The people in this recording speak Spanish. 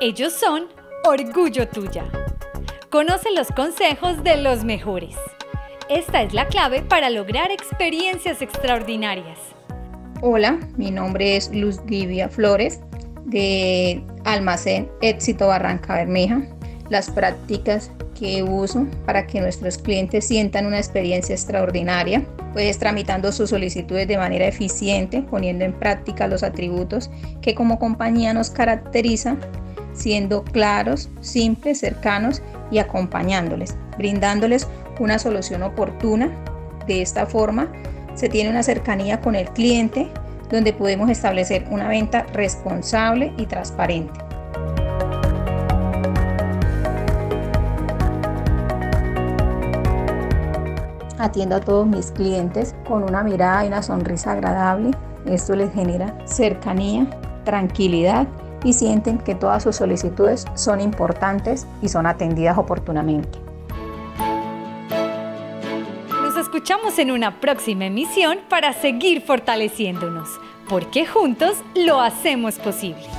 Ellos son Orgullo Tuya. Conoce los consejos de los mejores. Esta es la clave para lograr experiencias extraordinarias. Hola, mi nombre es Luz Livia Flores de Almacén Éxito Barranca Bermeja. Las prácticas que uso para que nuestros clientes sientan una experiencia extraordinaria, pues tramitando sus solicitudes de manera eficiente, poniendo en práctica los atributos que como compañía nos caracteriza, siendo claros, simples, cercanos y acompañándoles, brindándoles una solución oportuna. De esta forma, se tiene una cercanía con el cliente donde podemos establecer una venta responsable y transparente. Atiendo a todos mis clientes con una mirada y una sonrisa agradable. Esto les genera cercanía, tranquilidad y sienten que todas sus solicitudes son importantes y son atendidas oportunamente escuchamos en una próxima emisión para seguir fortaleciéndonos, porque juntos lo hacemos posible.